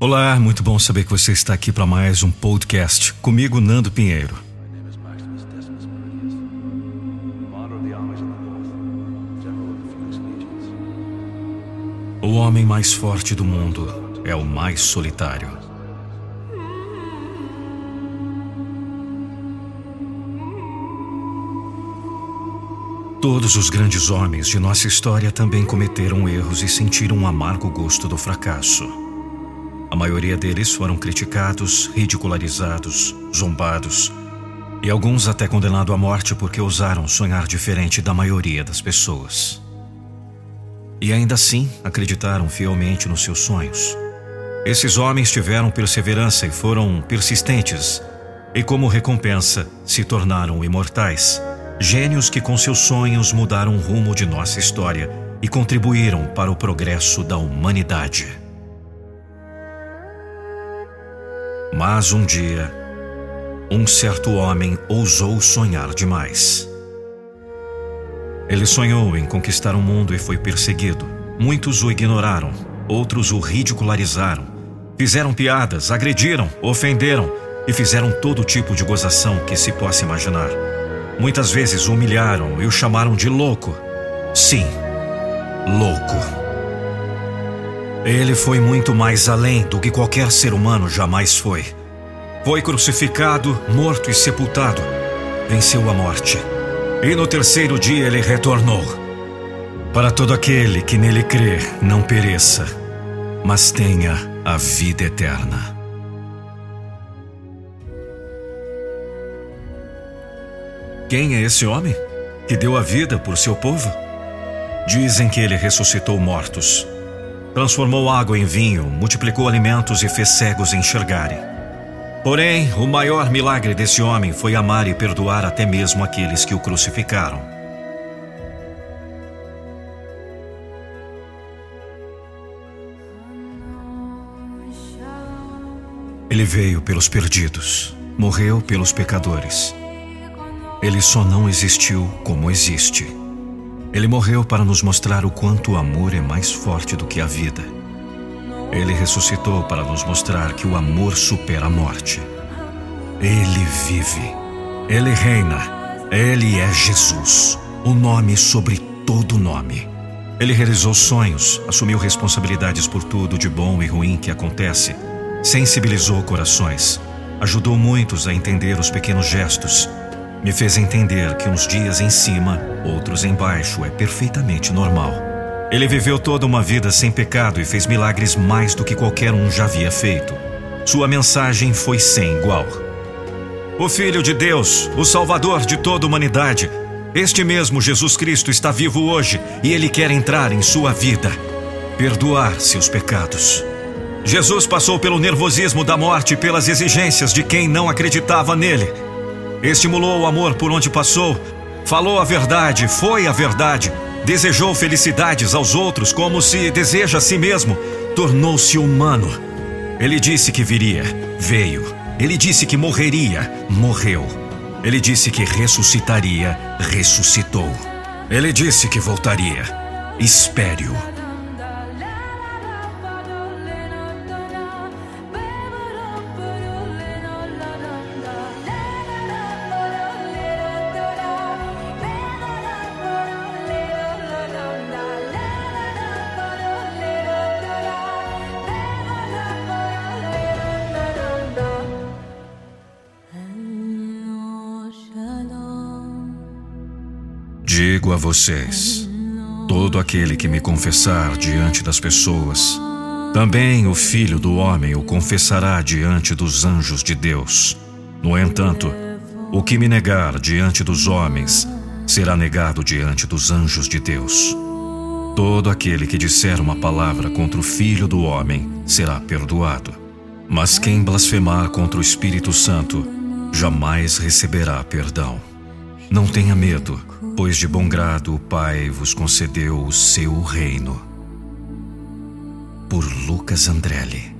Olá, muito bom saber que você está aqui para mais um podcast comigo, Nando Pinheiro. O homem mais forte do mundo é o mais solitário. Todos os grandes homens de nossa história também cometeram erros e sentiram um amargo gosto do fracasso. A maioria deles foram criticados, ridicularizados, zombados e alguns até condenados à morte porque ousaram sonhar diferente da maioria das pessoas. E ainda assim acreditaram fielmente nos seus sonhos. Esses homens tiveram perseverança e foram persistentes, e como recompensa se tornaram imortais. Gênios que com seus sonhos mudaram o rumo de nossa história e contribuíram para o progresso da humanidade. Mas um dia, um certo homem ousou sonhar demais. Ele sonhou em conquistar o mundo e foi perseguido. Muitos o ignoraram, outros o ridicularizaram, fizeram piadas, agrediram, ofenderam e fizeram todo tipo de gozação que se possa imaginar. Muitas vezes o humilharam e o chamaram de louco. Sim, louco. Ele foi muito mais além do que qualquer ser humano jamais foi. Foi crucificado, morto e sepultado. Venceu a morte. E no terceiro dia ele retornou. Para todo aquele que nele crê, não pereça, mas tenha a vida eterna. Quem é esse homem que deu a vida por seu povo? Dizem que ele ressuscitou mortos, transformou água em vinho, multiplicou alimentos e fez cegos enxergarem. Porém, o maior milagre desse homem foi amar e perdoar até mesmo aqueles que o crucificaram. Ele veio pelos perdidos, morreu pelos pecadores. Ele só não existiu como existe. Ele morreu para nos mostrar o quanto o amor é mais forte do que a vida. Ele ressuscitou para nos mostrar que o amor supera a morte. Ele vive. Ele reina. Ele é Jesus, o nome sobre todo nome. Ele realizou sonhos, assumiu responsabilidades por tudo de bom e ruim que acontece, sensibilizou corações, ajudou muitos a entender os pequenos gestos, me fez entender que uns dias em cima, outros embaixo é perfeitamente normal. Ele viveu toda uma vida sem pecado e fez milagres mais do que qualquer um já havia feito. Sua mensagem foi sem igual. O Filho de Deus, o Salvador de toda a humanidade, este mesmo Jesus Cristo está vivo hoje e ele quer entrar em sua vida, perdoar seus pecados. Jesus passou pelo nervosismo da morte e pelas exigências de quem não acreditava nele. Estimulou o amor por onde passou, falou a verdade, foi a verdade, desejou felicidades aos outros como se deseja a si mesmo, tornou-se humano. Ele disse que viria, veio. Ele disse que morreria, morreu. Ele disse que ressuscitaria, ressuscitou. Ele disse que voltaria. Espere-o. Digo a vocês: todo aquele que me confessar diante das pessoas, também o Filho do Homem o confessará diante dos anjos de Deus. No entanto, o que me negar diante dos homens será negado diante dos anjos de Deus. Todo aquele que disser uma palavra contra o Filho do Homem será perdoado. Mas quem blasfemar contra o Espírito Santo jamais receberá perdão. Não tenha medo, pois de bom grado o Pai vos concedeu o seu reino. Por Lucas Andrelli.